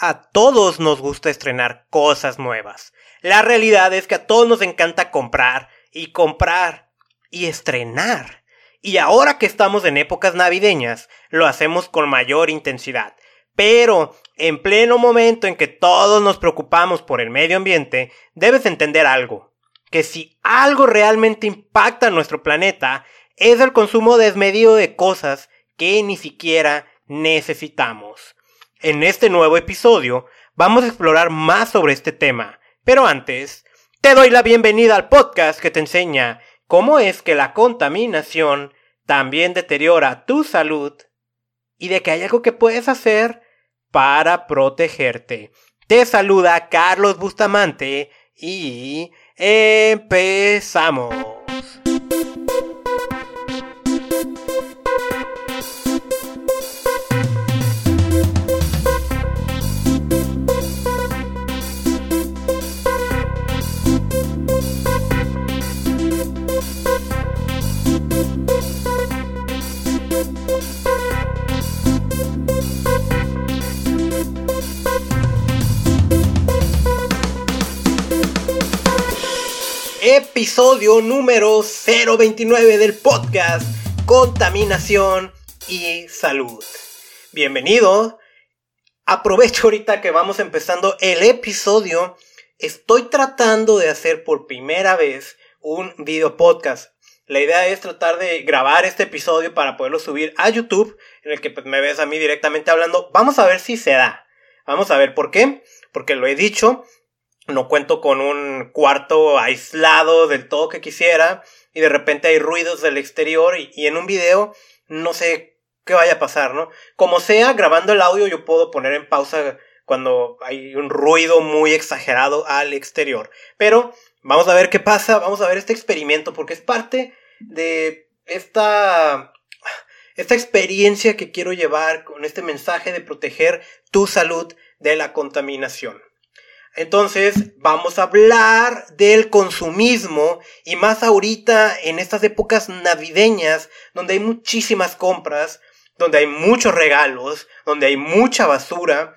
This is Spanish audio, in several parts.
A todos nos gusta estrenar cosas nuevas. La realidad es que a todos nos encanta comprar y comprar y estrenar. Y ahora que estamos en épocas navideñas, lo hacemos con mayor intensidad. Pero, en pleno momento en que todos nos preocupamos por el medio ambiente, debes entender algo. Que si algo realmente impacta a nuestro planeta, es el consumo desmedido de cosas que ni siquiera necesitamos. En este nuevo episodio vamos a explorar más sobre este tema, pero antes te doy la bienvenida al podcast que te enseña cómo es que la contaminación también deteriora tu salud y de que hay algo que puedes hacer para protegerte. Te saluda Carlos Bustamante y empezamos. Episodio número 029 del podcast Contaminación y Salud. Bienvenido. Aprovecho ahorita que vamos empezando el episodio. Estoy tratando de hacer por primera vez un video podcast. La idea es tratar de grabar este episodio para poderlo subir a YouTube, en el que pues, me ves a mí directamente hablando. Vamos a ver si se da. Vamos a ver por qué. Porque lo he dicho, no cuento con un cuarto aislado del todo que quisiera y de repente hay ruidos del exterior y, en un video no sé qué vaya a pasar, ¿no? Como sea, grabando el audio yo puedo poner en pausa cuando hay un ruido muy exagerado al exterior. Pero vamos a ver qué pasa, vamos a ver este experimento porque es parte de esta esta experiencia que quiero llevar con este mensaje de proteger tu salud de la contaminación. Entonces vamos a hablar del consumismo y más ahorita en estas épocas navideñas donde hay muchísimas compras, donde hay muchos regalos, donde hay mucha basura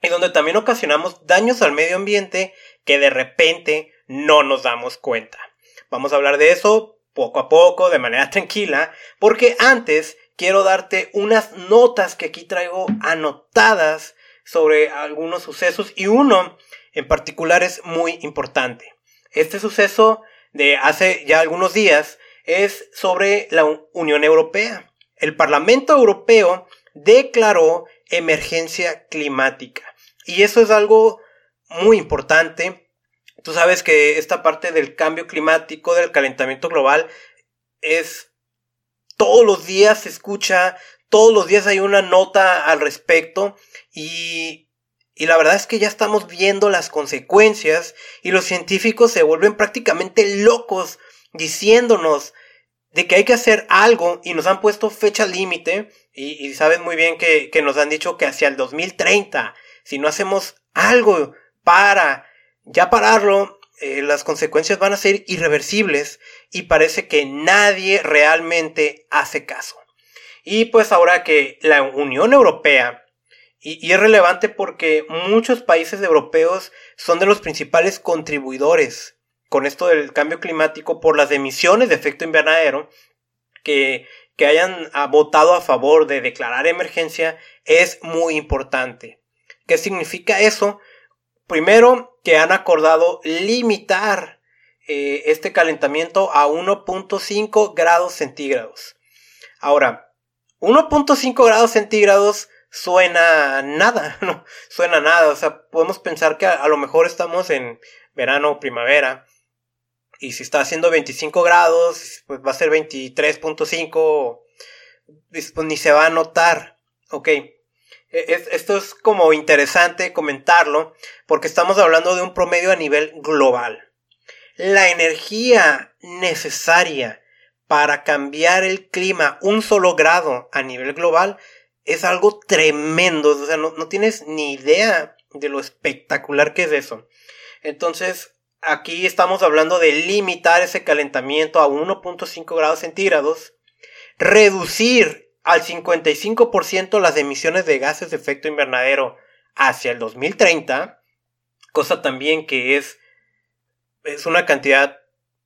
y donde también ocasionamos daños al medio ambiente que de repente no nos damos cuenta. Vamos a hablar de eso poco a poco, de manera tranquila, porque antes quiero darte unas notas que aquí traigo anotadas sobre algunos sucesos y uno en particular es muy importante. Este suceso de hace ya algunos días es sobre la Unión Europea. El Parlamento Europeo declaró emergencia climática. Y eso es algo muy importante. Tú sabes que esta parte del cambio climático, del calentamiento global, es todos los días se escucha, todos los días hay una nota al respecto y y la verdad es que ya estamos viendo las consecuencias y los científicos se vuelven prácticamente locos diciéndonos de que hay que hacer algo y nos han puesto fecha límite y, y, sabes muy bien que, nos han dicho que hacia el 2030, si no hacemos algo para ya pararlo, eh, las consecuencias van a ser irreversibles y parece que nadie realmente hace caso. Y pues ahora que la Unión Europea y, es relevante porque muchos países europeos son de los principales contribuidores con esto del cambio climático por las emisiones de efecto invernadero que, que hayan ah, votado a favor de declarar emergencia es muy importante. ¿Qué significa eso? Primero, que han acordado limitar eh, este calentamiento a 1.5 grados centígrados. Ahora, 1.5 grados centígrados suena nada, no suena nada, o sea, podemos pensar que a, lo mejor estamos en verano o primavera y si está haciendo 25 grados, pues va a ser 23.5, pues ni se va a notar, ok. E, esto es como interesante comentarlo porque estamos hablando de un promedio a nivel global. La energía necesaria para cambiar el clima un solo grado a nivel global es algo tremendo. O sea, no, tienes ni idea de lo espectacular que es eso. Entonces, aquí estamos hablando de limitar ese calentamiento a 1.5 grados centígrados, reducir al 55% las emisiones de gases de efecto invernadero hacia el 2030, cosa también que es, es una cantidad,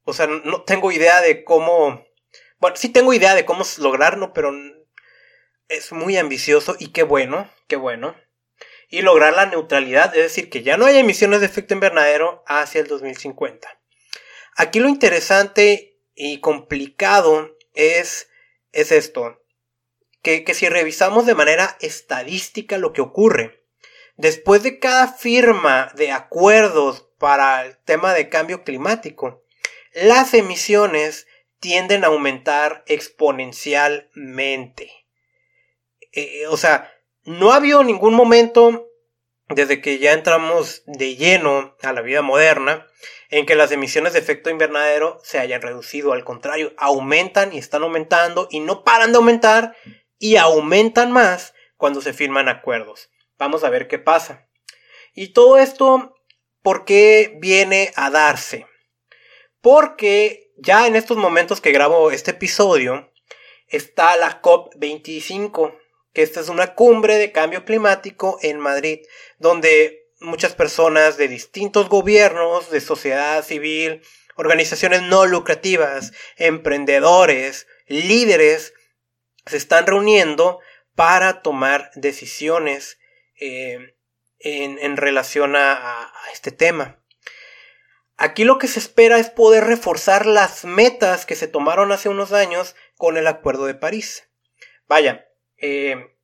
o sea, no tengo idea de cómo, bueno, sí tengo idea de cómo lograrlo, pero es muy ambicioso y qué bueno, qué bueno. Y lograr la neutralidad, es decir, que ya no hay emisiones de efecto invernadero hacia el 2050. Aquí lo interesante y complicado es, es esto, que, que si revisamos de manera estadística lo que ocurre, después de cada firma de acuerdos para el tema de cambio climático, las emisiones tienden a aumentar exponencialmente. Eh, o sea, no ha habido ningún momento desde que ya entramos de lleno a la vida moderna en que las emisiones de efecto invernadero se hayan reducido. Al contrario, aumentan y están aumentando y no paran de aumentar y aumentan más cuando se firman acuerdos. Vamos a ver qué pasa. Y todo esto, ¿por qué viene a darse? Porque ya en estos momentos que grabo este episodio, está la COP25, que esta es una cumbre de cambio climático en Madrid, donde muchas personas de distintos gobiernos, de sociedad civil, organizaciones no lucrativas, emprendedores, líderes, se están reuniendo para tomar decisiones eh, en, relación a este tema. Aquí lo que se espera es poder reforzar las metas que se tomaron hace unos años con el Acuerdo de París. Vaya, eh,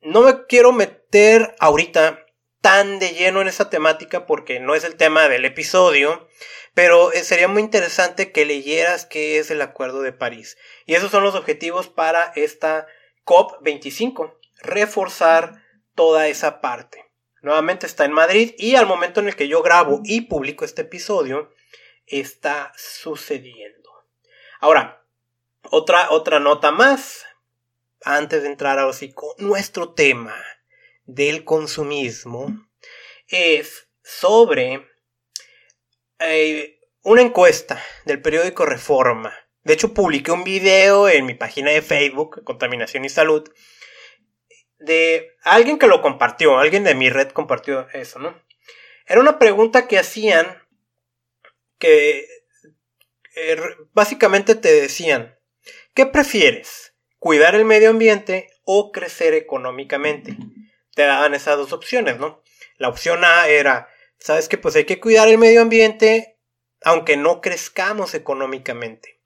no me quiero meter ahorita tan de lleno en esa temática porque no es el tema del episodio, pero eh, sería muy interesante que leyeras qué es el Acuerdo de París. Y esos son los objetivos para esta COP25, reforzar toda esa parte. Nuevamente está en Madrid y al momento en el que yo grabo y publico este episodio, está sucediendo. Ahora, otra, otra nota más antes de entrar a con nuestro tema del consumismo es sobre eh, una encuesta del periódico Reforma. De hecho, publiqué un video en mi página de Facebook, Contaminación y Salud, de alguien que lo compartió, alguien de mi red compartió eso, ¿no? Era una pregunta que hacían que eh, básicamente te decían, ¿qué prefieres? Cuidar el medio ambiente o crecer económicamente. Te daban esas dos opciones, ¿no? La opción A era, ¿sabes que Pues hay que cuidar el medio ambiente aunque no crezcamos económicamente.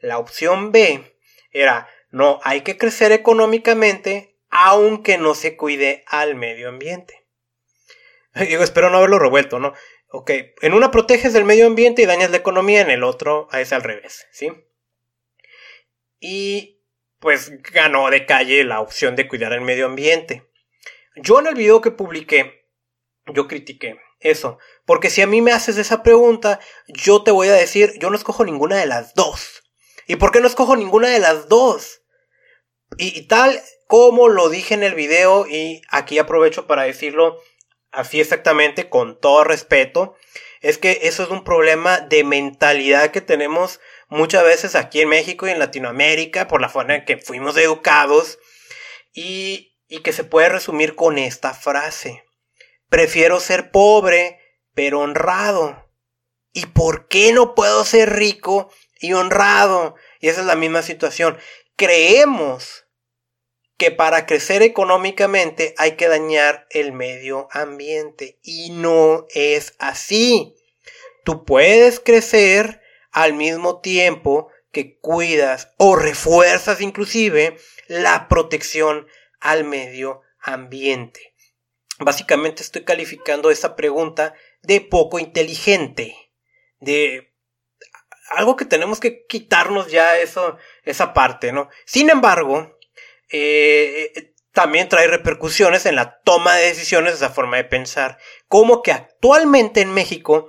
La opción B era, no, hay que crecer económicamente aunque no se cuide al medio ambiente. Digo, espero no haberlo revuelto, ¿no? Ok, en una proteges el medio ambiente y dañas la economía, en el otro es al revés, ¿sí? Y pues ganó de calle la opción de cuidar el medio ambiente. Yo en el video que publiqué, yo critiqué eso, porque si a mí me haces esa pregunta, yo te voy a decir, yo no escojo ninguna de las dos. ¿Y por qué no escojo ninguna de las dos? Y, tal como lo dije en el video, y aquí aprovecho para decirlo así exactamente, con todo respeto, es que eso es un problema de mentalidad que tenemos muchas veces aquí en México y en Latinoamérica por la forma en que fuimos educados y, y que se puede resumir con esta frase. Prefiero ser pobre pero honrado. ¿Y por qué no puedo ser rico y honrado? Y esa es la misma situación. Creemos que para crecer económicamente hay que dañar el medio ambiente. Y no es así. Tú puedes crecer al mismo tiempo que cuidas o refuerzas inclusive la protección al medio ambiente. Básicamente estoy calificando esta pregunta de poco inteligente, de algo que tenemos que quitarnos ya eso, esa parte, ¿no? Sin embargo, eh, también trae repercusiones en la toma de decisiones, esa forma de pensar, como que actualmente en México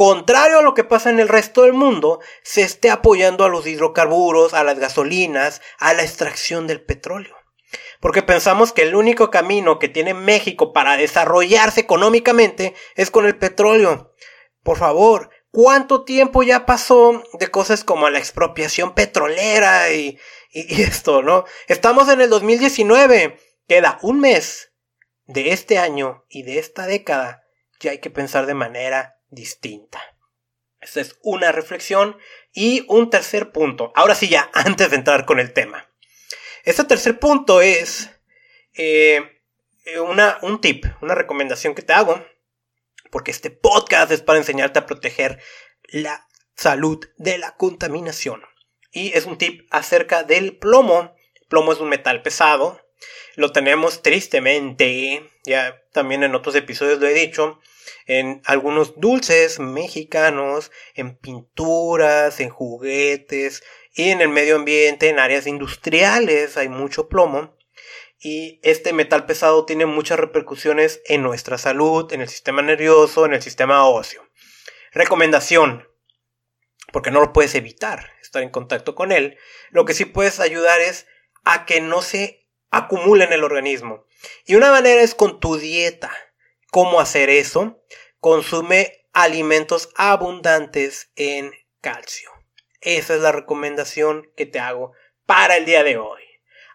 contrario a lo que pasa en el resto del mundo, se esté apoyando a los hidrocarburos, a las gasolinas, a la extracción del petróleo. Porque pensamos que el único camino que tiene México para desarrollarse económicamente es con el petróleo. Por favor, ¿cuánto tiempo ya pasó de cosas como la expropiación petrolera y, esto, no? Estamos en el 2019. Queda un mes de este año y de esta década ya hay que pensar de manera distinta. Esta es una reflexión y un tercer punto. Ahora sí ya, antes de entrar con el tema. Este tercer punto es eh, una, un tip, una recomendación que te hago, porque este podcast es para enseñarte a proteger la salud de la contaminación. Y es un tip acerca del plomo. plomo es un metal pesado. Lo tenemos tristemente, ya también en otros episodios lo he dicho, en algunos dulces mexicanos, en pinturas, en juguetes y en el medio ambiente, en áreas industriales hay mucho plomo. Y este metal pesado tiene muchas repercusiones en nuestra salud, en el sistema nervioso, en el sistema óseo. Recomendación, porque no lo puedes evitar estar en contacto con él, lo que sí puedes ayudar es a que no se acumule en el organismo. Y una manera es con tu dieta. ¿Cómo hacer eso? Consume alimentos abundantes en calcio. Esa es la recomendación que te hago para el día de hoy.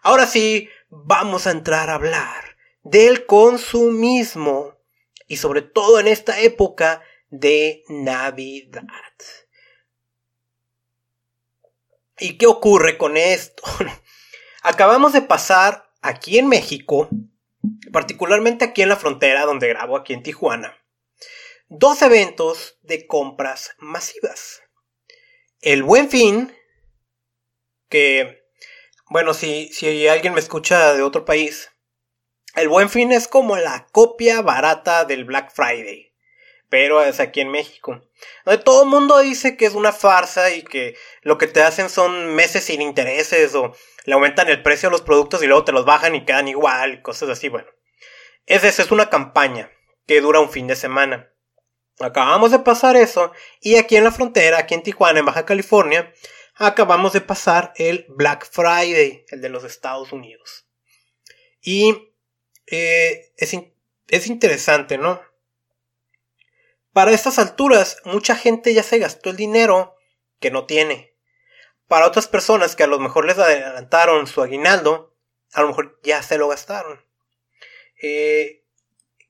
Ahora sí, vamos a entrar a hablar del consumismo y sobre todo en esta época de Navidad. ¿Y qué ocurre con esto? Acabamos de pasar aquí en México particularmente aquí en la frontera donde grabo, aquí en Tijuana, dos eventos de compras masivas. El Buen Fin, que, bueno, si, si alguien me escucha de otro país, el Buen Fin es como la copia barata del Black Friday, pero es aquí en México. Donde todo el mundo dice que es una farsa y que lo que te hacen son meses sin intereses o le aumentan el precio a los productos y luego te los bajan y quedan igual, cosas así, bueno. Es es una campaña que dura un fin de semana. Acabamos de pasar eso y aquí en la frontera, aquí en Tijuana, en Baja California, acabamos de pasar el Black Friday, el de los Estados Unidos. Y eh, es, es interesante, ¿no? Para estas alturas, mucha gente ya se gastó el dinero que no tiene para otras personas que a lo mejor les adelantaron su aguinaldo, a lo mejor ya se lo gastaron. Eh,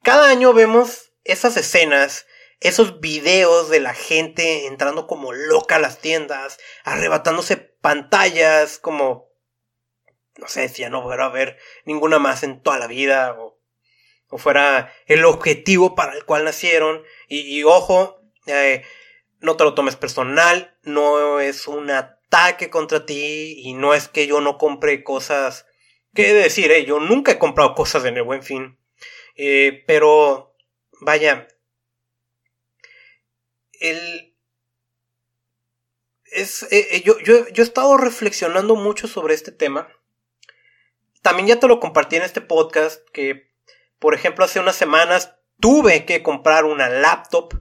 cada año vemos esas escenas, esos videos de la gente entrando como loca a las tiendas, arrebatándose pantallas como, no sé, si ya no fuera a ver ninguna más en toda la vida, o, fuera el objetivo para el cual nacieron. Y, ojo, eh, no te lo tomes personal, no es una ataque contra ti y no es que yo no compre cosas. ¿Qué decir? Eh? Yo nunca he comprado cosas en el buen fin. Eh, pero, vaya, el... Es, eh, yo, yo, yo he estado reflexionando mucho sobre este tema. También ya te lo compartí en este podcast que, por ejemplo, hace unas semanas tuve que comprar una laptop,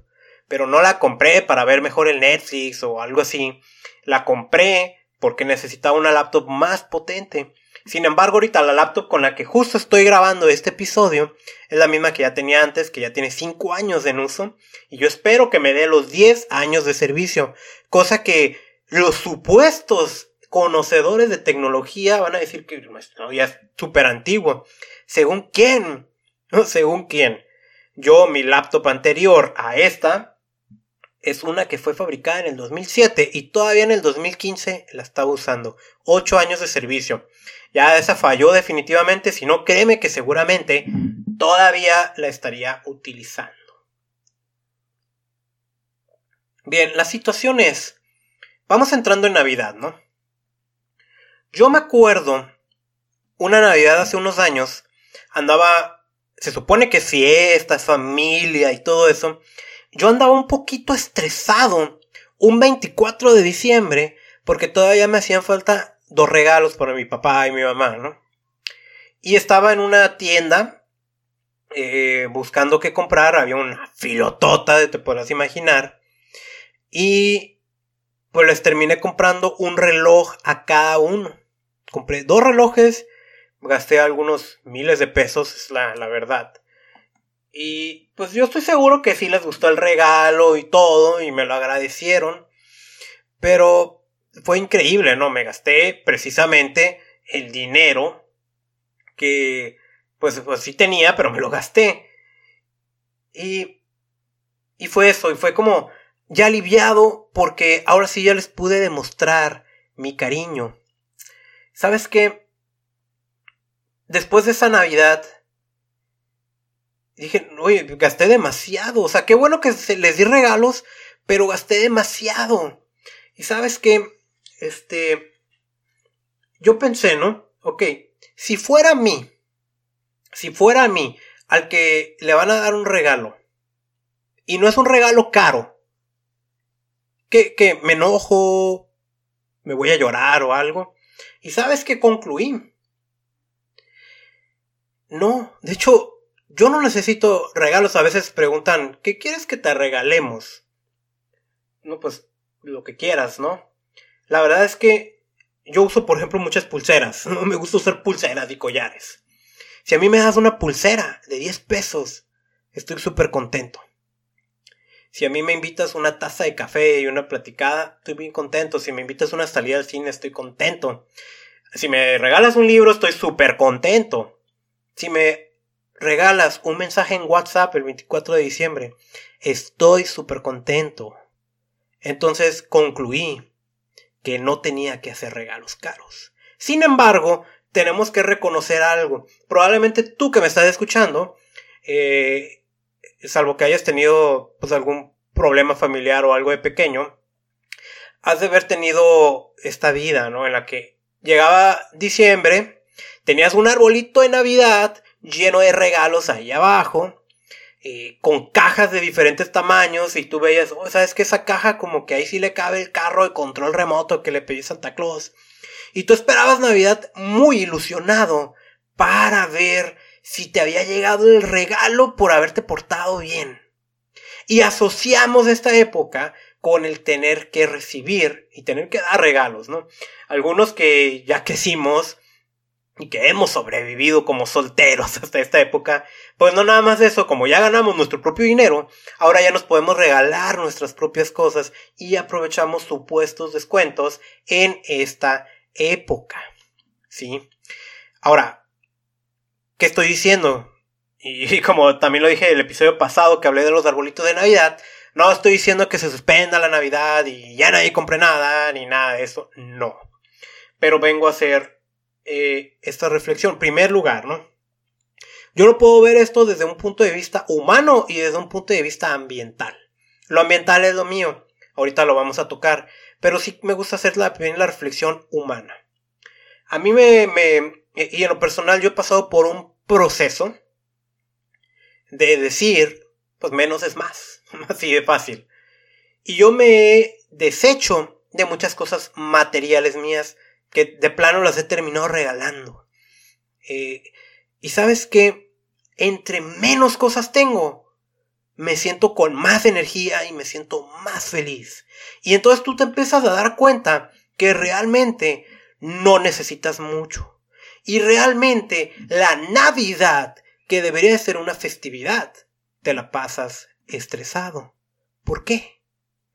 pero no la compré para ver mejor el Netflix o algo así. La compré porque necesitaba una laptop más potente. Sin embargo, ahorita la laptop con la que justo estoy grabando este episodio es la misma que ya tenía antes, que ya tiene 5 años en uso. Y yo espero que me dé los 10 años de servicio. Cosa que los supuestos conocedores de tecnología van a decir que ya es súper antiguo. ¿Según quién? Según quién. Yo, mi laptop anterior a esta, es una que fue fabricada en el 2007 y todavía en el 2015 la estaba usando. 8 años de servicio. Ya esa falló definitivamente, si no créeme que seguramente todavía la estaría utilizando. Bien, la situación es, vamos entrando en Navidad, ¿no? Yo me acuerdo, una Navidad hace unos años, andaba, se supone que si esta familia y todo eso, yo andaba un poquito estresado un 24 de diciembre porque todavía me hacían falta dos regalos para mi papá y mi mamá, ¿no? Y estaba en una tienda eh, buscando qué comprar, había una filotota, te podrás imaginar, y pues les terminé comprando un reloj a cada uno. Compré dos relojes, gasté algunos miles de pesos, es la, la verdad. Y pues yo estoy seguro que sí les gustó el regalo y todo y me lo agradecieron. Pero fue increíble, ¿no? Me gasté precisamente el dinero que pues, pues sí tenía, pero me lo gasté. Y, y fue eso, y fue como ya aliviado porque ahora sí ya les pude demostrar mi cariño. ¿Sabes qué? Después de esa Navidad, dije, oye, gasté demasiado. O sea, qué bueno que se les di regalos, pero gasté demasiado. Y sabes qué? Este, yo pensé, ¿no? Ok, si fuera a mí, si fuera a mí, al que le van a dar un regalo, y no es un regalo caro, que, que me enojo, me voy a llorar o algo, y sabes que concluí. No, de hecho, yo no necesito regalos. A veces preguntan, ¿qué quieres que te regalemos? No, pues lo que quieras, ¿no? La verdad es que yo uso, por ejemplo, muchas pulseras. No me gusta usar pulseras y collares. Si a mí me das una pulsera de 10 pesos, estoy súper contento. Si a mí me invitas una taza de café y una platicada, estoy bien contento. Si me invitas una salida al cine, estoy contento. Si me regalas un libro, estoy súper contento. Si me regalas un mensaje en WhatsApp el 24 de diciembre, estoy súper contento. Entonces concluí que no tenía que hacer regalos caros. Sin embargo, tenemos que reconocer algo. Probablemente tú que me estás escuchando, eh, salvo que hayas tenido pues, algún problema familiar o algo de pequeño, has de haber tenido esta vida, ¿no? En la que llegaba diciembre, tenías un arbolito de Navidad lleno de regalos ahí abajo, eh, con cajas de diferentes tamaños, y tú veías, oh, sabes que esa caja como que ahí sí le cabe el carro de control remoto que le pedí Santa Claus. Y tú esperabas Navidad muy ilusionado para ver si te había llegado el regalo por haberte portado bien. Y asociamos esta época con el tener que recibir y tener que dar regalos, ¿no? Algunos que ya crecimos y que hemos sobrevivido como solteros hasta esta época, pues no nada más eso, como ya ganamos nuestro propio dinero, ahora ya nos podemos regalar nuestras propias cosas y aprovechamos supuestos descuentos en esta época. ¿Sí? Ahora, ¿qué estoy diciendo? Y como también lo dije en el episodio pasado que hablé de los arbolitos de Navidad, no estoy diciendo que se suspenda la Navidad y ya nadie compre nada, ni nada de eso, no. Pero vengo a hacer eh, esta reflexión. primer lugar, ¿no? Yo no puedo ver esto desde un punto de vista humano y desde un punto de vista ambiental. Lo ambiental es lo mío, ahorita lo vamos a tocar, pero sí me gusta hacer la, la reflexión humana. A mí me, me, y en lo personal yo he pasado por un proceso de decir, pues menos es más, así de fácil. Y yo me he deshecho de muchas cosas materiales mías que de plano las he terminado regalando. Eh, y sabes que entre menos cosas tengo, me siento con más energía y me siento más feliz. Y entonces tú te empiezas a dar cuenta que realmente no necesitas mucho. Y realmente la Navidad, que debería ser una festividad, te la pasas estresado. ¿Por qué?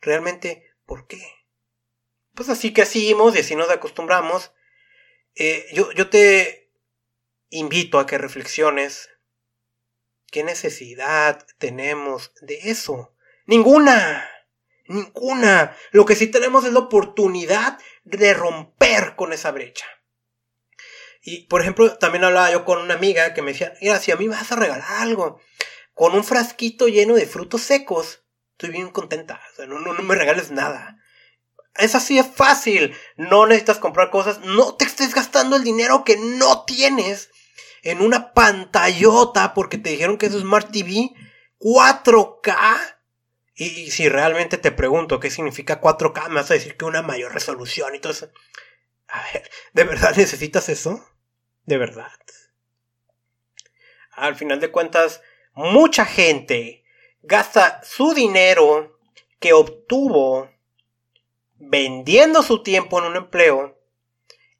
Realmente, ¿por qué? Pues así que hacemos y así nos acostumbramos. Eh, yo, yo te invito a que reflexiones ¿Qué necesidad tenemos de eso? Ninguna. Ninguna. Lo que sí tenemos es la oportunidad de romper con esa brecha. Y, por ejemplo, también hablaba yo con una amiga que me decía, mira, si a mí vas a regalar algo con un frasquito lleno de frutos secos, estoy bien contenta. No, no, no me regales nada. Es así de fácil. No necesitas comprar cosas. No te estés gastando el dinero que no tienes en una pantallota porque te dijeron que es Smart TV 4K. Y, si realmente te pregunto qué significa 4K, me vas a decir que una mayor resolución y todo eso. A ver, ¿de verdad necesitas eso? ¿De verdad? Al final de cuentas, mucha gente gasta su dinero que obtuvo vendiendo su tiempo en un empleo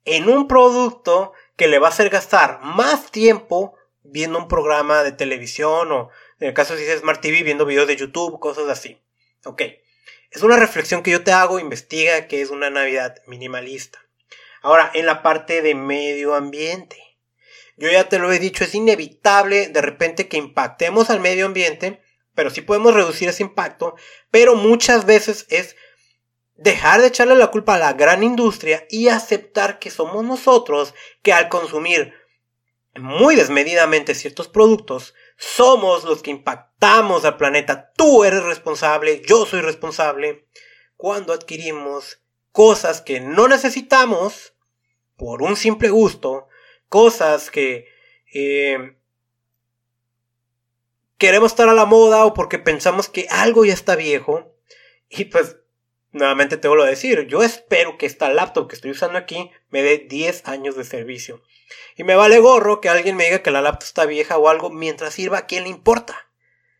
en un producto que le va a hacer gastar más tiempo viendo un programa de televisión o en el caso si es Smart TV viendo videos de YouTube, cosas así. Ok. Es una reflexión que yo te hago, investiga que es una Navidad minimalista. Ahora, en la parte de medio ambiente. Yo ya te lo he dicho, es inevitable de repente que impactemos al medio ambiente, pero sí podemos reducir ese impacto, pero muchas veces es dejar de echarle la culpa a la gran industria y aceptar que somos nosotros que al consumir muy desmedidamente ciertos productos, somos los que impactamos al planeta. Tú eres responsable, yo soy responsable. Cuando adquirimos cosas que no necesitamos por un simple gusto, cosas que eh, queremos estar a la moda o porque pensamos que algo ya está viejo. Y pues nuevamente te vuelvo a decir, yo espero que esta laptop que estoy usando aquí me dé 10 años de servicio. Y me vale gorro que alguien me diga que la laptop está vieja o algo mientras sirva a quien le importa.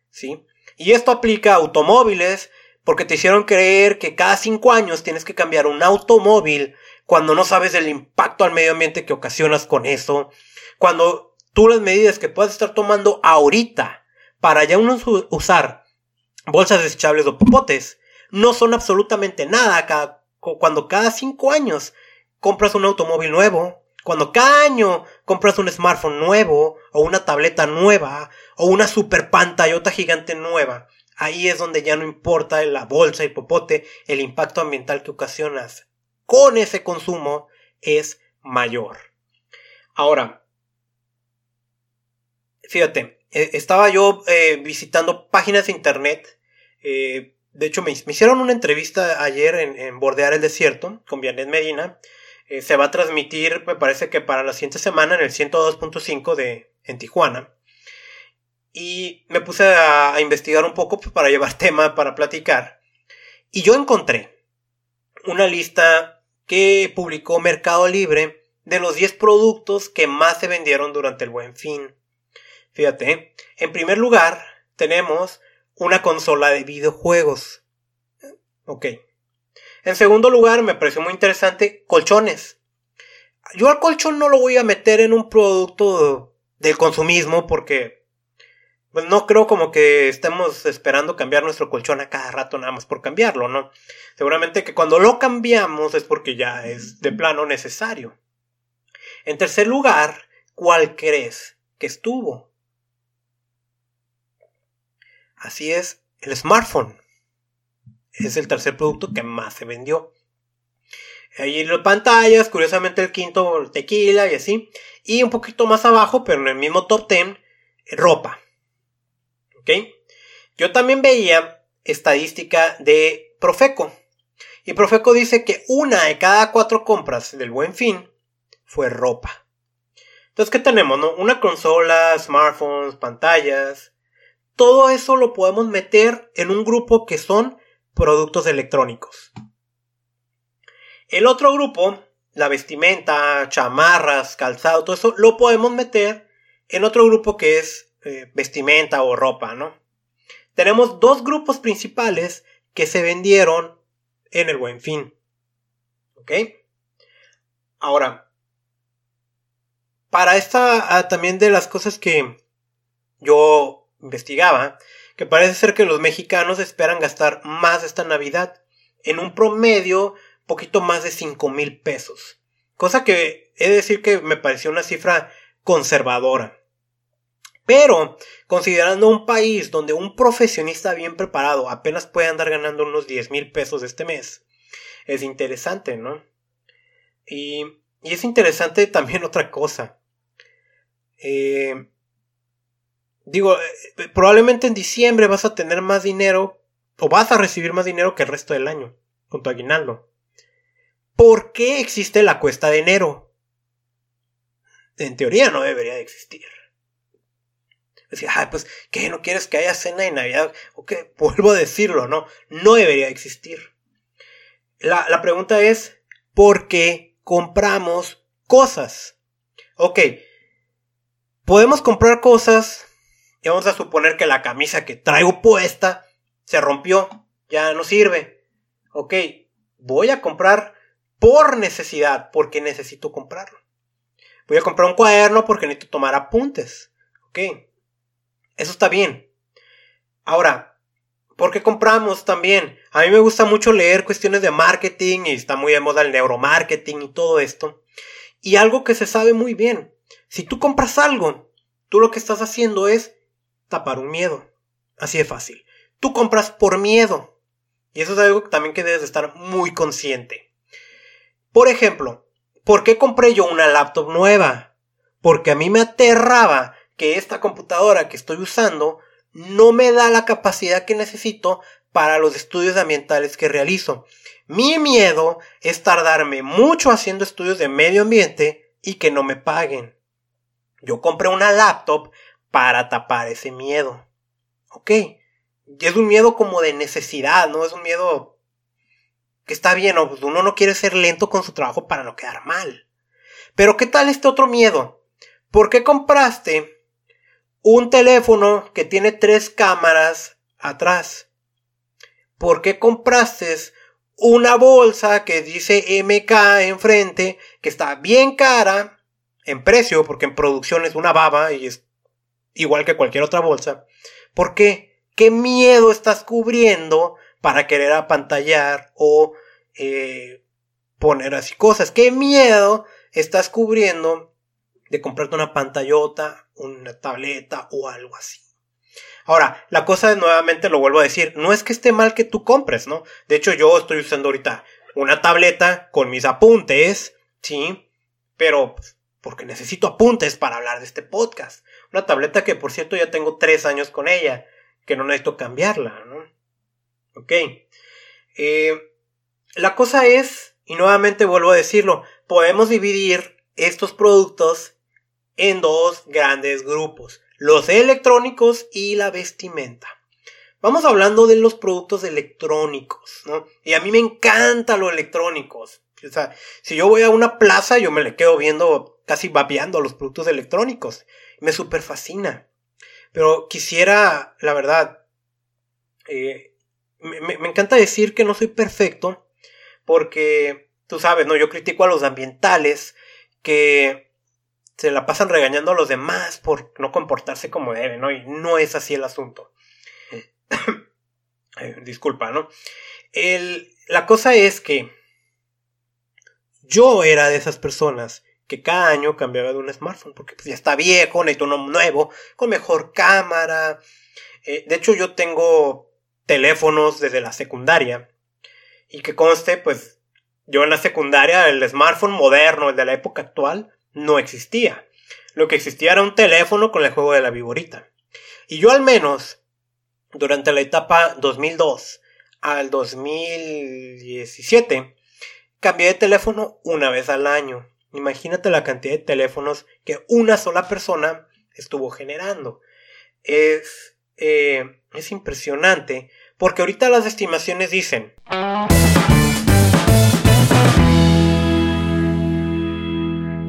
¿Sí? Y esto aplica a automóviles porque te hicieron creer que cada 5 años tienes que cambiar un automóvil cuando no sabes el impacto al medio ambiente que ocasionas con eso. Cuando tú las medidas que puedes estar tomando ahorita para ya uno usar bolsas desechables o popotes no son absolutamente nada cuando cada cinco años compras un automóvil nuevo, cuando cada año compras un smartphone nuevo, o una tableta nueva, o una super pantallota gigante nueva, ahí es donde ya no importa la bolsa y popote, el impacto ambiental que ocasionas con ese consumo es mayor. Ahora, fíjate, e, estaba yo eh, visitando páginas de internet eh, de hecho, me, hicieron una entrevista ayer en, Bordear el Desierto con Vianet Medina. Eh, se va a transmitir, me parece que para la siguiente semana en el 102.5 de en Tijuana. Y me puse a, investigar un poco pues, para llevar tema para platicar. Y yo encontré una lista que publicó Mercado Libre de los 10 productos que más se vendieron durante el buen fin. Fíjate, en primer lugar tenemos una consola de videojuegos. Ok. En segundo lugar, me pareció muy interesante colchones. Yo al colchón no lo voy a meter en un producto del consumismo porque pues no creo como que estemos esperando cambiar nuestro colchón a cada rato nada más por cambiarlo, ¿no? Seguramente que cuando lo cambiamos es porque ya es de plano necesario. En tercer lugar, ¿cuál crees que estuvo? Así es, el smartphone es el tercer producto que más se vendió. Ahí las pantallas, curiosamente el quinto tequila y así. Y un poquito más abajo, pero en el mismo top 10, ropa. ¿Ok? Yo también veía estadística de Profeco. Y Profeco dice que una de cada cuatro compras del buen fin fue ropa. Entonces, ¿qué tenemos? No? Una consola, smartphones, pantallas, todo eso lo podemos meter en un grupo que son productos electrónicos. El otro grupo, la vestimenta, chamarras, calzado, todo eso, lo podemos meter en otro grupo que es eh, vestimenta o ropa, ¿no? Tenemos dos grupos principales que se vendieron en el buen fin. ¿Ok? Ahora, para esta ah, también de las cosas que yo investigaba que parece ser que los mexicanos esperan gastar más esta Navidad, en un promedio poquito más de 5 mil pesos. Cosa que he de decir que me pareció una cifra conservadora. Pero, considerando un país donde un profesionista bien preparado apenas puede andar ganando unos 10 mil pesos este mes, es interesante, ¿no? Y, y es interesante también otra cosa. Eh, Digo, eh, eh, probablemente en diciembre vas a tener más dinero o vas a recibir más dinero que el resto del año con tu aguinaldo. ¿Por qué existe la cuesta de enero? En teoría no debería de existir. Decía, ay, pues, ¿qué? ¿No quieres que haya cena de Navidad? Ok, vuelvo a decirlo, ¿no? No debería existir. La, la pregunta es, ¿por qué compramos cosas? Ok, podemos comprar cosas y vamos a suponer que la camisa que traigo puesta se rompió, ya no sirve. Ok, voy a comprar por necesidad, porque necesito comprarlo. Voy a comprar un cuaderno porque necesito tomar apuntes. Ok, eso está bien. Ahora, ¿por qué compramos también? A mí me gusta mucho leer cuestiones de marketing y está muy de moda el neuromarketing y todo esto. Y algo que se sabe muy bien Si tú compras algo, tú lo que estás haciendo es tapar un miedo. Así de fácil. Tú compras por miedo. Y eso es algo también que debes estar muy consciente. Por ejemplo, ¿por qué compré yo una laptop nueva? Porque a mí me aterraba que esta computadora que estoy usando no me da la capacidad que necesito para los estudios ambientales que realizo. Mi miedo es tardarme mucho haciendo estudios de medio ambiente y que no me paguen. Yo compré una laptop para tapar ese miedo. ¿Ok? Y es un miedo como de necesidad, ¿no? Es un miedo que está bien, pues uno no quiere ser lento con su trabajo para no quedar mal. Pero ¿qué tal este otro miedo? ¿Por qué compraste un teléfono que tiene tres cámaras atrás? ¿Por qué compraste una bolsa que dice MK enfrente, que está bien cara en precio, porque en producción es una baba y es igual que cualquier otra bolsa? ¿Por qué? ¿Qué miedo estás cubriendo para querer apantallar o eh, poner así cosas? ¿Qué miedo estás cubriendo de comprarte una pantallota, una tableta o algo así? Ahora, la cosa nuevamente lo vuelvo a decir, no es que esté mal que tú compres, ¿no? De hecho, yo estoy usando ahorita una tableta con mis apuntes, ¿sí? Pero pues, porque necesito apuntes para hablar de este podcast. Una tableta que, por cierto, ya tengo tres años con ella, que no necesito cambiarla, ¿no? Ok. Eh, la cosa es, y nuevamente vuelvo a decirlo, podemos dividir estos productos en dos grandes grupos los electrónicos y la vestimenta. Vamos hablando de los productos electrónicos, ¿no? Y a mí me encanta los electrónicos. O sea, si yo voy a una plaza, yo me le quedo viendo, casi vapeando los productos electrónicos. Me super fascina. Pero quisiera, la verdad, eh, me, me, encanta decir que no soy perfecto, porque tú sabes, ¿no? Yo critico a los ambientales que se la pasan regañando a los demás por no comportarse como deben, ¿no? Y no es así el asunto. disculpa, ¿no? El, la cosa es que yo era de esas personas que cada año cambiaba de un smartphone porque pues, ya está viejo, necesito nuevo, con mejor cámara. Eh, de hecho, yo tengo teléfonos desde la secundaria y que conste, pues yo en la secundaria, el smartphone moderno, el de la época actual, no existía. Lo que existía era un teléfono con el juego de la viborita. Y yo al menos, durante la etapa 2002 al 2017, cambié de teléfono una vez al año. Imagínate la cantidad de teléfonos que una sola persona estuvo generando. Es, eh, es impresionante porque ahorita las estimaciones dicen...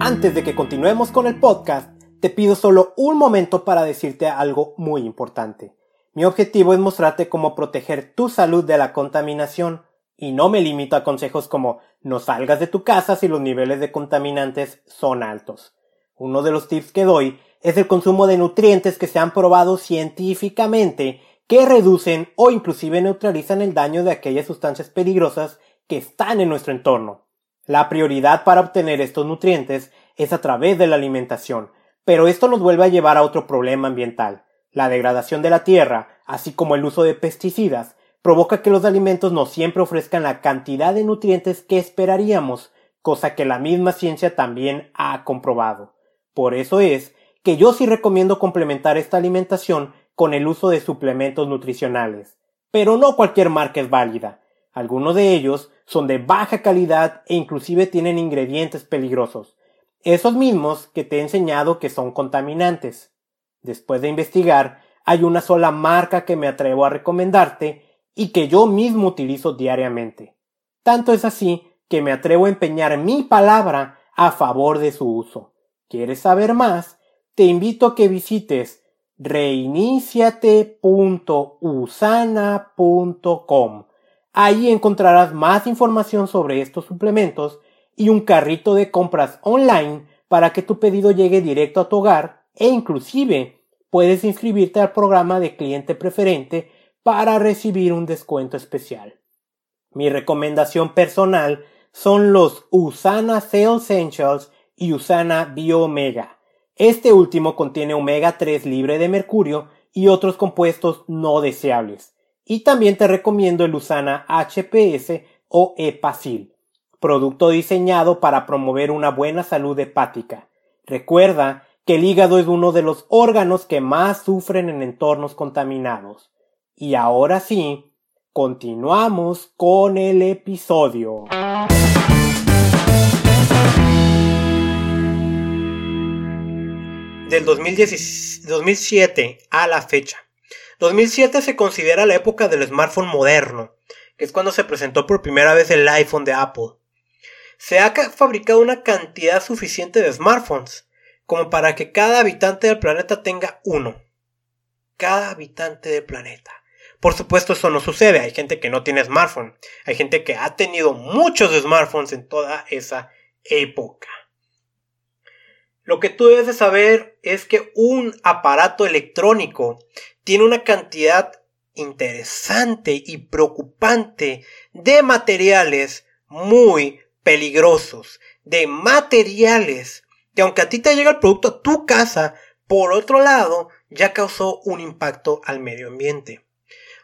Antes de que continuemos con el podcast, te pido solo un momento para decirte algo muy importante. Mi objetivo es mostrarte cómo proteger tu salud de la contaminación y no me limito a consejos como no salgas de tu casa si los niveles de contaminantes son altos. Uno de los tips que doy es el consumo de nutrientes que se han probado científicamente que reducen o inclusive neutralizan el daño de aquellas sustancias peligrosas que están en nuestro entorno. La prioridad para obtener estos nutrientes es a través de la alimentación, pero esto nos vuelve a llevar a otro problema ambiental. La degradación de la tierra, así como el uso de pesticidas, provoca que los alimentos no siempre ofrezcan la cantidad de nutrientes que esperaríamos, cosa que la misma ciencia también ha comprobado. Por eso es que yo sí recomiendo complementar esta alimentación con el uso de suplementos nutricionales. Pero no cualquier marca es válida. Algunos de ellos son de baja calidad e inclusive tienen ingredientes peligrosos, esos mismos que te he enseñado que son contaminantes. Después de investigar, hay una sola marca que me atrevo a recomendarte y que yo mismo utilizo diariamente. Tanto es así que me atrevo a empeñar mi palabra a favor de su uso. ¿Quieres saber más? Te invito a que visites reiniciate.usana.com Ahí encontrarás más información sobre estos suplementos y un carrito de compras online para que tu pedido llegue directo a tu hogar e inclusive puedes inscribirte al programa de cliente preferente para recibir un descuento especial. Mi recomendación personal son los Usana Cell Essentials y Usana Bio Omega. Este último contiene omega 3 libre de mercurio y otros compuestos no deseables. Y también te recomiendo el Usana HPS o Epacil, producto diseñado para promover una buena salud hepática. Recuerda que el hígado es uno de los órganos que más sufren en entornos contaminados. Y ahora sí, continuamos con el episodio. Del 2007 a la fecha. 2007 se considera la época del smartphone moderno, que es cuando se presentó por primera vez el iPhone de Apple. Se ha fabricado una cantidad suficiente de smartphones, como para que cada habitante del planeta tenga uno. Cada habitante del planeta. Por supuesto eso no sucede, hay gente que no tiene smartphone, hay gente que ha tenido muchos smartphones en toda esa época. Lo que tú debes de saber es que un aparato electrónico tiene una cantidad interesante y preocupante de materiales muy peligrosos, de materiales que aunque a ti te llega el producto a tu casa, por otro lado, ya causó un impacto al medio ambiente.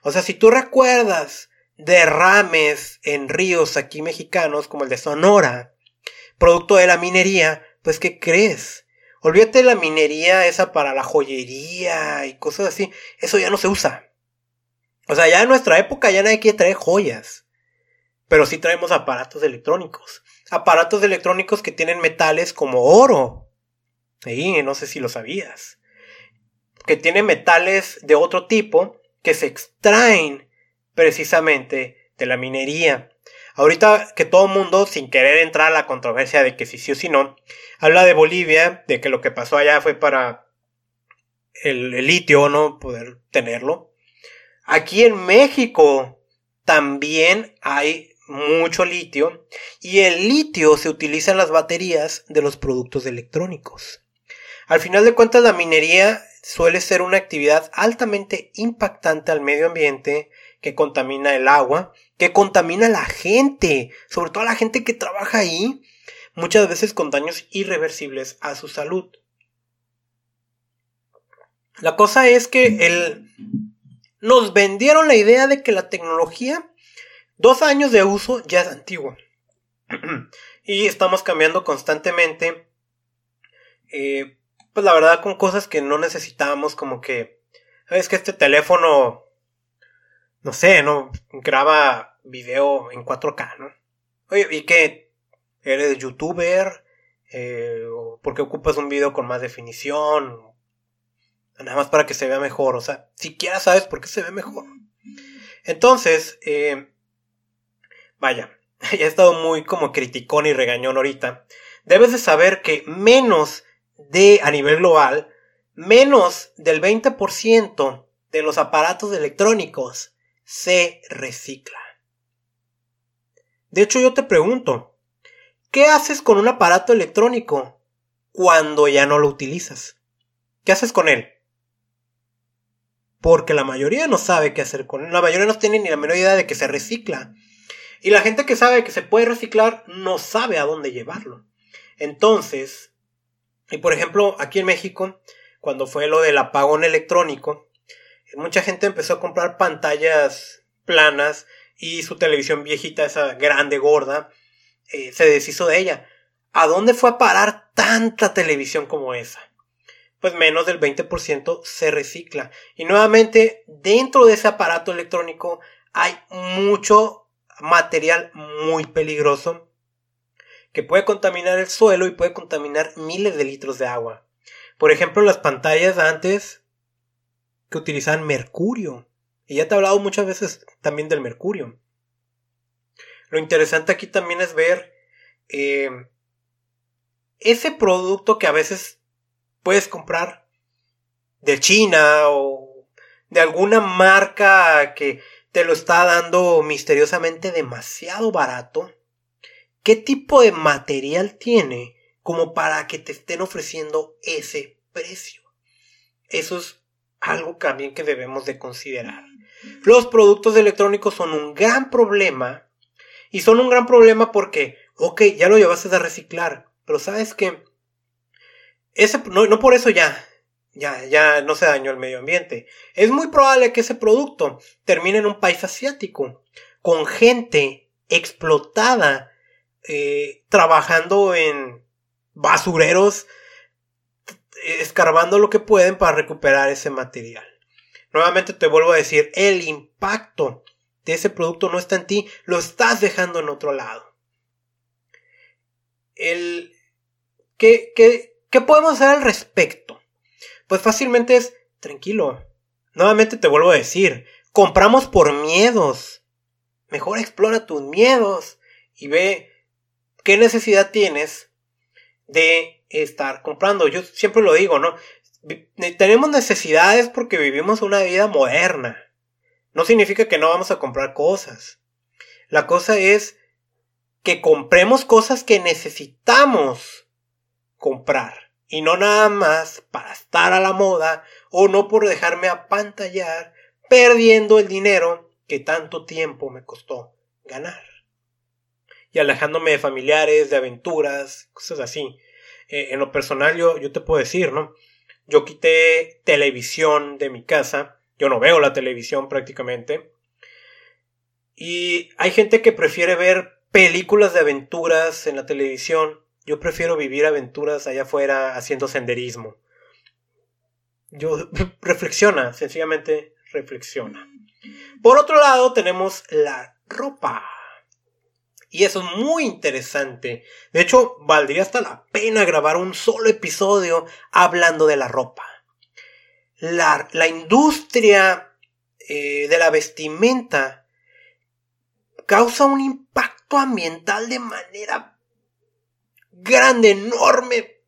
O sea, si tú recuerdas derrames en ríos aquí mexicanos como el de Sonora, producto de la minería, pues ¿qué crees? Olvídate de la minería esa para la joyería y cosas así, eso ya no se usa. O sea, ya en nuestra época ya nadie quiere traer joyas. Pero sí traemos aparatos electrónicos. Aparatos electrónicos que tienen metales como oro. Sí, no sé si lo sabías. Que tienen metales de otro tipo que se extraen precisamente de la minería. Ahorita que todo el mundo, sin querer entrar a la controversia de que si sí o si no, habla de Bolivia, de que lo que pasó allá fue para el, el litio, ¿no? Poder tenerlo. Aquí en México también hay mucho litio y el litio se utiliza en las baterías de los productos electrónicos. Al final de cuentas la minería suele ser una actividad altamente impactante al medio ambiente que contamina el agua, que contamina a la gente, sobre todo a la gente que trabaja ahí, muchas veces con daños irreversibles a su salud. La cosa es que el, nos vendieron la idea de que la tecnología Dos años de uso ya es antiguo. y estamos cambiando constantemente. Eh, pues la verdad con cosas que no necesitábamos como que... Es que este teléfono... No sé, ¿no? Graba video en 4K, ¿no? Oye, ¿y qué? ¿Eres youtuber? Eh, ¿Por qué ocupas un video con más definición? Nada más para que se vea mejor. O sea, siquiera sabes por qué se ve mejor. Entonces, eh, vaya, he estado muy como criticón y regañón ahorita, debes de saber que menos de, a nivel global, menos del 20% de los aparatos electrónicos se recicla. De hecho, yo te pregunto, ¿qué haces con un aparato electrónico cuando ya no lo utilizas? ¿Qué haces con él? Porque la mayoría no sabe qué hacer con él. La mayoría no tiene ni la menor idea de que se recicla. Y la gente que sabe que se puede reciclar no sabe a dónde llevarlo. Entonces, y por ejemplo, aquí en México, cuando fue lo del apagón electrónico, mucha gente empezó a comprar pantallas planas y su televisión viejita, esa grande, gorda, eh, se deshizo de ella. ¿A dónde fue a parar tanta televisión como esa? Pues menos del 20% se recicla. Y nuevamente, dentro de ese aparato electrónico hay mucho material muy peligroso que puede contaminar el suelo y puede contaminar miles de litros de agua. Por ejemplo, las pantallas antes que utilizaban mercurio. Y ya te he hablado muchas veces también del mercurio. Lo interesante aquí también es ver eh, ese producto que a veces puedes comprar de China o de alguna marca que te lo está dando misteriosamente demasiado barato, ¿qué tipo de material tiene como para que te estén ofreciendo ese precio? Eso es algo también que debemos de considerar. Los productos electrónicos son un gran problema y son un gran problema porque, ok, ya lo llevaste a reciclar, pero sabes que ese, no, no por eso ya, ya, ya no se dañó el medio ambiente. Es muy probable que ese producto termine en un país asiático, con gente explotada, eh, trabajando en basureros, escarbando lo que pueden para recuperar ese material. Nuevamente te vuelvo a decir, el impacto de ese producto no está en ti, lo estás dejando en otro lado. El, ¿qué, podemos hacer al respecto? Pues fácilmente es, tranquilo. Nuevamente te vuelvo a decir, compramos por miedos. Mejor explora tus miedos y ve qué necesidad tienes de estar comprando. Yo siempre lo digo, ¿no? Tenemos necesidades porque vivimos una vida moderna. No significa que no vamos a comprar cosas. La cosa es que compremos cosas que necesitamos comprar. Y no nada más para estar a la moda o no por dejarme apantallar perdiendo el dinero que tanto tiempo me costó ganar. Y alejándome de familiares, de aventuras, cosas así. Eh, en lo personal yo, yo te puedo decir, ¿no? Yo quité televisión de mi casa. Yo no veo la televisión prácticamente. Y hay gente que prefiere ver películas de aventuras en la televisión. Yo prefiero vivir aventuras allá afuera haciendo senderismo. Yo reflexiona, sencillamente reflexiona. Por otro lado tenemos la ropa. Y eso es muy interesante. De hecho, valdría hasta la pena grabar un solo episodio hablando de la ropa. La, la industria eh, de la vestimenta causa un impacto ambiental de manera grande, enorme.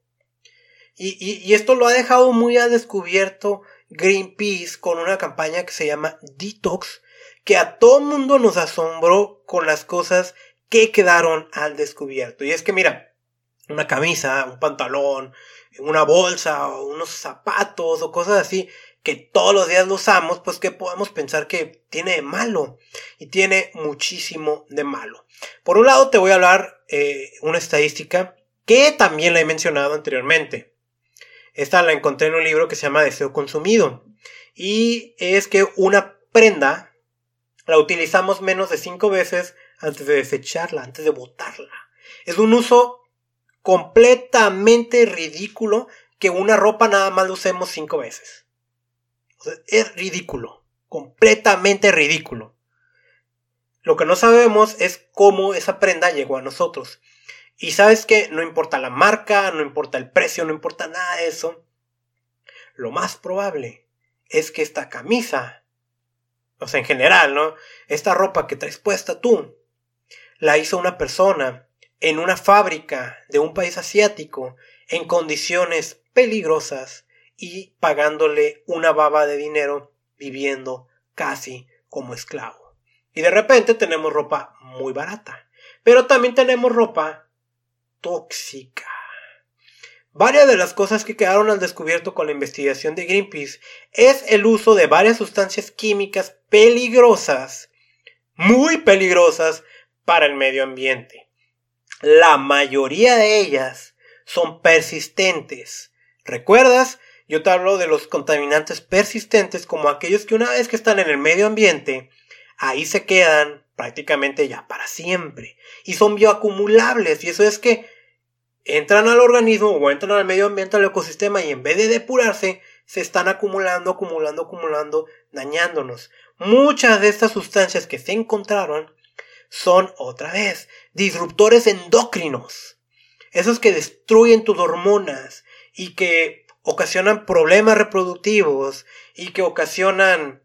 Y, y, esto lo ha dejado muy a descubierto Greenpeace con una campaña que se llama Detox, que a todo mundo nos asombró con las cosas que quedaron al descubierto. Y es que mira, una camisa, un pantalón, una bolsa, unos zapatos o cosas así que todos los días lo usamos, pues que podemos pensar que tiene de malo. Y tiene muchísimo de malo. Por un lado te voy a hablar eh, una estadística que también la he mencionado anteriormente. Esta la encontré en un libro que se llama Deseo Consumido. Y es que una prenda la utilizamos menos de 5 veces antes de desecharla, antes de botarla. Es un uso completamente ridículo que una ropa nada más la usemos 5 veces. es ridículo, completamente ridículo. Lo que no sabemos es cómo esa prenda llegó a nosotros. Y sabes que no importa la marca, no importa el precio, no importa nada de eso. Lo más probable es que esta camisa, o sea, en general, ¿no? Esta ropa que traes puesta tú, la hizo una persona en una fábrica de un país asiático en condiciones peligrosas y pagándole una baba de dinero viviendo casi como esclavo. Y de repente tenemos ropa muy barata, pero también tenemos ropa tóxica. Varias de las cosas que quedaron al descubierto con la investigación de Greenpeace es el uso de varias sustancias químicas peligrosas, muy peligrosas para el medio ambiente. La mayoría de ellas son persistentes. ¿Recuerdas? Yo te hablo de los contaminantes persistentes como aquellos que una vez que están en el medio ambiente, ahí se quedan prácticamente ya para siempre. Y son bioacumulables. Y eso es que entran al organismo o entran al medio ambiente, al ecosistema y en vez de depurarse, se están acumulando, acumulando, acumulando, dañándonos. Muchas de estas sustancias que se encontraron son otra vez disruptores endócrinos. Esos que destruyen tus hormonas y que ocasionan problemas reproductivos y que ocasionan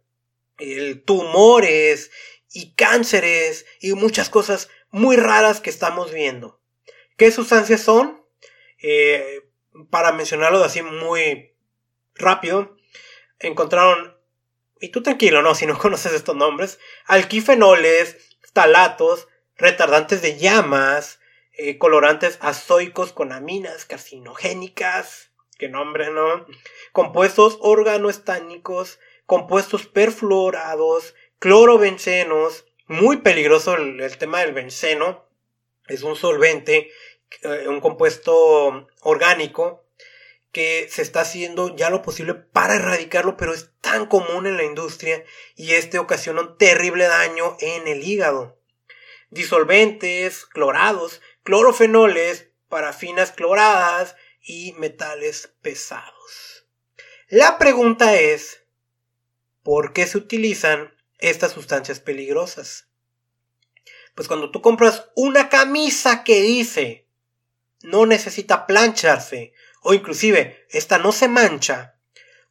tumores y cánceres y muchas cosas muy raras que estamos viendo. ¿Qué sustancias son? Eh, para mencionarlo así muy rápido, encontraron, y tú tranquilo, ¿no? Si no conoces estos nombres, alquifenoles, talatos, retardantes de llamas, eh, colorantes azoicos con aminas carcinogénicas, qué nombre, ¿no? Compuestos organoestánicos, compuestos perfluorados, clorobencenos, muy peligroso el, tema del benceno, es un solvente, eh, un compuesto orgánico que se está haciendo ya lo posible para erradicarlo, pero es tan común en la industria y este ocasiona un terrible daño en el hígado. Disolventes, clorados, clorofenoles, parafinas cloradas y metales pesados. La pregunta es, ¿por qué se utilizan estas sustancias peligrosas? Pues cuando tú compras una camisa que dice no necesita plancharse o inclusive esta no se mancha,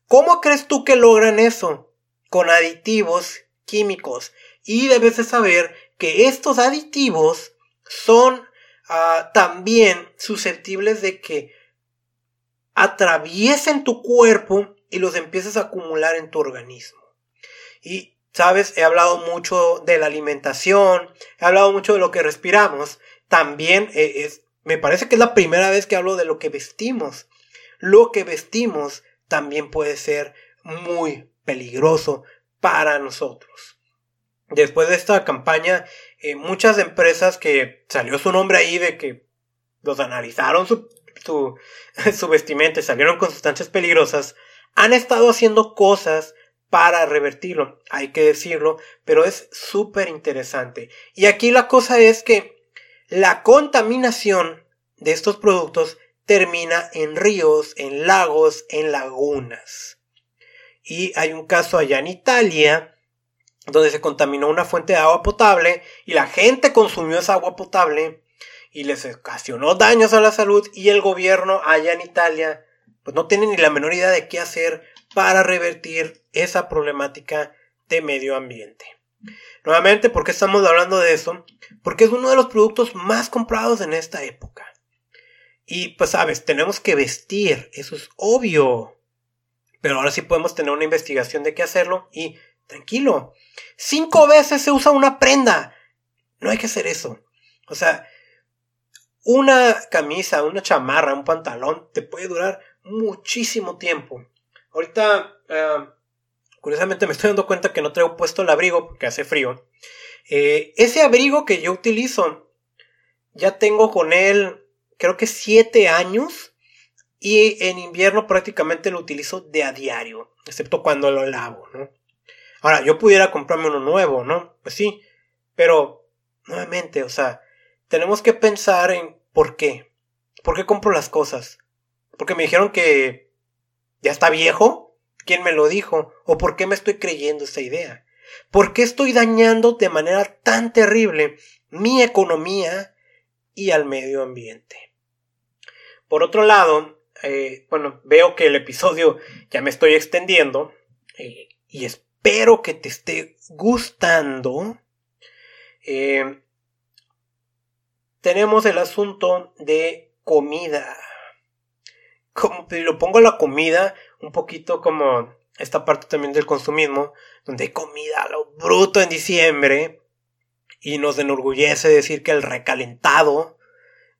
¿cómo crees tú que logran eso? Con aditivos químicos. Y debes de saber que estos aditivos son ah, también susceptibles de que atraviesen tu cuerpo y los empieces a acumular en tu organismo. Y, sabes, he hablado mucho de la alimentación, he hablado mucho de lo que respiramos. También eh, es, me parece que es la primera vez que hablo de lo que vestimos. Lo que vestimos también puede ser muy peligroso para nosotros. Después de esta campaña, eh, muchas empresas que salió su nombre ahí de que los analizaron su, su, su vestimenta y salieron con sustancias peligrosas, han estado haciendo cosas para revertirlo, hay que decirlo, pero es súper interesante. Y aquí la cosa es que la contaminación de estos productos termina en ríos, en lagos, en lagunas. Y hay un caso allá en Italia donde se contaminó una fuente de agua potable y la gente consumió esa agua potable y les ocasionó daños a la salud y el gobierno allá en Italia pues no tiene ni la menor idea de qué hacer para revertir esa problemática de medio ambiente. Nuevamente, ¿por qué estamos hablando de eso? Porque es uno de los productos más comprados en esta época. Y pues sabes, tenemos que vestir, eso es obvio. Pero ahora sí podemos tener una investigación de qué hacerlo y tranquilo. Cinco veces se usa una prenda. No hay que hacer eso. O sea, una camisa, una chamarra, un pantalón te puede durar muchísimo tiempo. Ahorita eh, Curiosamente me estoy dando cuenta que no traigo puesto el abrigo porque hace frío. Eh, ese abrigo que yo utilizo, ya tengo con él creo que 7 años. Y en invierno prácticamente lo utilizo de a diario, excepto cuando lo lavo, ¿no? Ahora, yo pudiera comprarme uno nuevo, ¿no? Pues sí, pero nuevamente, o sea, tenemos que pensar en por qué. ¿Por qué compro las cosas? Porque me dijeron que ya está viejo ¿Quién me lo dijo? ¿O por qué me estoy creyendo esta idea? ¿Por qué estoy dañando de manera tan terrible mi economía y al medio ambiente? Por otro lado, eh, bueno, veo que el episodio ya me estoy extendiendo eh, y espero que te esté gustando. Eh, tenemos el asunto de comida. Como lo pongo la comida, un poquito como esta parte también del consumismo, donde hay comida a lo bruto en diciembre y nos enorgullece decir que el recalentado,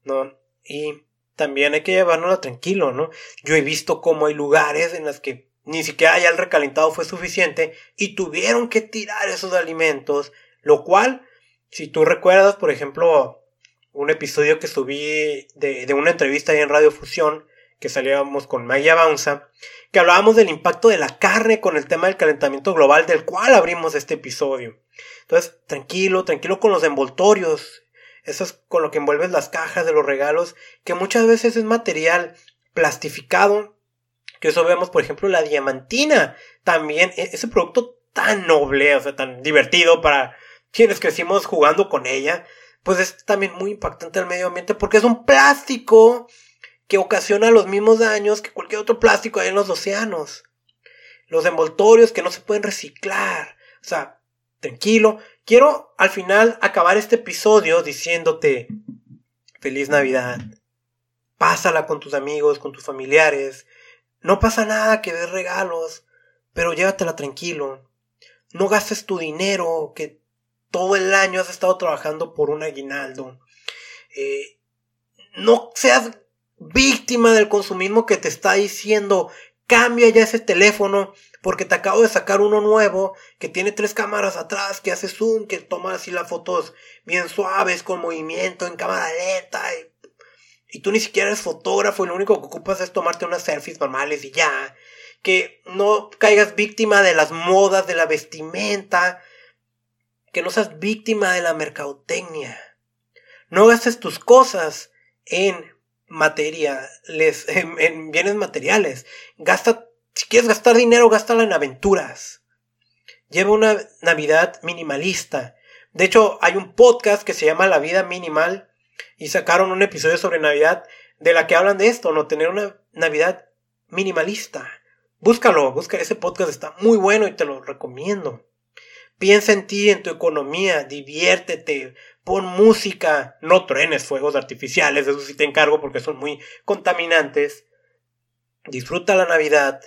¿no? Y también hay que llevárnoslo tranquilo, ¿no? Yo he visto cómo hay lugares en los que ni siquiera ya el recalentado fue suficiente y tuvieron que tirar esos alimentos, lo cual, si tú recuerdas, por ejemplo, un episodio que subí de, de una entrevista ahí en Radio Fusión, que salíamos con Maya Bounza, que hablábamos del impacto de la carne con el tema del calentamiento global, del cual abrimos este episodio. Entonces, tranquilo, tranquilo con los envoltorios, eso es con lo que envuelves las cajas de los regalos, que muchas veces es material plastificado, que eso vemos, por ejemplo, la diamantina, también, e-, ese producto tan noble, o sea, tan divertido para quienes crecimos jugando con ella, pues es también muy impactante al medio ambiente porque es un plástico que ocasiona los mismos daños que cualquier otro plástico en los océanos. Los envoltorios que no se pueden reciclar. O sea, tranquilo. Quiero al final acabar este episodio diciéndote feliz Navidad. Pásala con tus amigos, con tus familiares. No pasa nada que des regalos, pero llévatela tranquilo. No gastes tu dinero que todo el año has estado trabajando por un aguinaldo. Eh, no seas víctima del consumismo que te está diciendo cambia ya ese teléfono porque te acabo de sacar uno nuevo que tiene tres cámaras atrás, que hace zoom, que toma así las fotos bien suaves con movimiento en cámara lenta y tú ni siquiera eres fotógrafo y lo único que ocupas es tomarte unas selfies normales y ya. Que no caigas víctima de las modas, de la vestimenta. Que no seas víctima de la mercadotecnia. No gastes tus cosas en materiales, en, en bienes materiales. Gasta, si quieres gastar dinero, gástala en aventuras. Lleva una Navidad minimalista. De hecho, hay un podcast que se llama La vida minimal y sacaron un episodio sobre Navidad de la que hablan de esto, no tener una Navidad minimalista. Búscalo, busca ese podcast, está muy bueno y te lo recomiendo. Piensa en ti, en tu economía, diviértete, pon música, no trenes fuegos artificiales, eso sí te encargo porque son muy contaminantes. Disfruta la Navidad.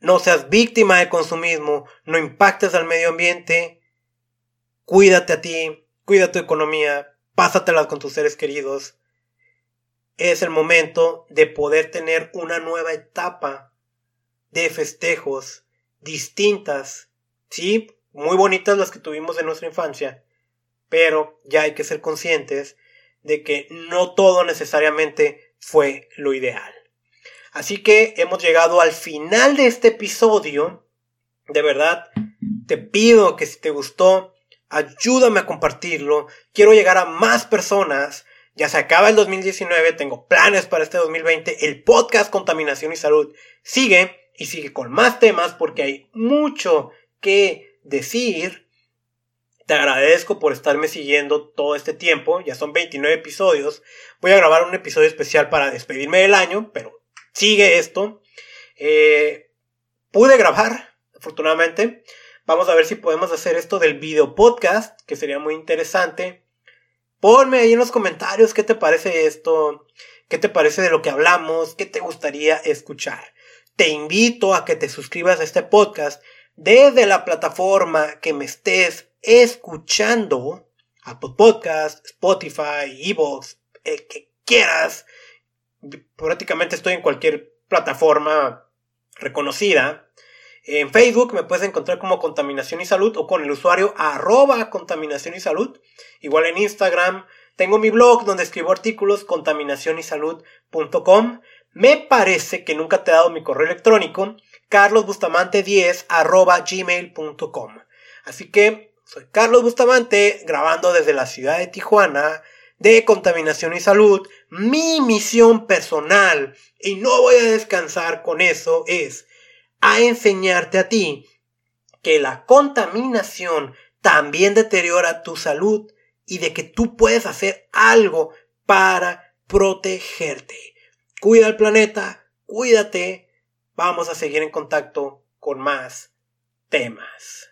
No seas víctima del consumismo, no impactes al medio ambiente. Cuídate a ti, cuida tu economía, pásatelas con tus seres queridos. Es el momento de poder tener una nueva etapa de festejos distintas. Sí, muy bonitas las que tuvimos en nuestra infancia, pero ya hay que ser conscientes de que no todo necesariamente fue lo ideal. Así que hemos llegado al final de este episodio. De verdad, te pido que si te gustó, ayúdame a compartirlo. Quiero llegar a más personas. Ya se acaba el 2019, tengo planes para este 2020. El podcast Contaminación y Salud sigue y sigue con más temas porque hay mucho que decir. Te agradezco por estarme siguiendo todo este tiempo. Ya son 29 episodios. Voy a grabar un episodio especial para despedirme del año, pero sigue esto. Eh, pude grabar, afortunadamente. Vamos a ver si podemos hacer esto del video podcast, que sería muy interesante. Ponme ahí en los comentarios qué te parece esto, qué te parece de lo que hablamos, qué te gustaría escuchar. Te invito a que te suscribas a este podcast desde la plataforma que me estés escuchando, Apple Podcast, Spotify, Evox, el que quieras. Prácticamente estoy en cualquier plataforma reconocida. En Facebook me puedes encontrar como Contaminación y Salud o con el usuario arroba Contaminación y Salud. Igual en Instagram tengo mi blog donde escribo artículos contaminacionysalud.com. Me parece que nunca te he dado mi correo electrónico carlosbustamante10 arroba gmail.com. Así que soy Carlos Bustamante grabando desde la ciudad de Tijuana de Contaminación y Salud. Mi misión personal y no voy a descansar con eso es a enseñarte a ti que la contaminación también deteriora tu salud y de que tú puedes hacer algo para protegerte. Cuida el planeta, cuídate. Vamos a seguir en contacto con más temas.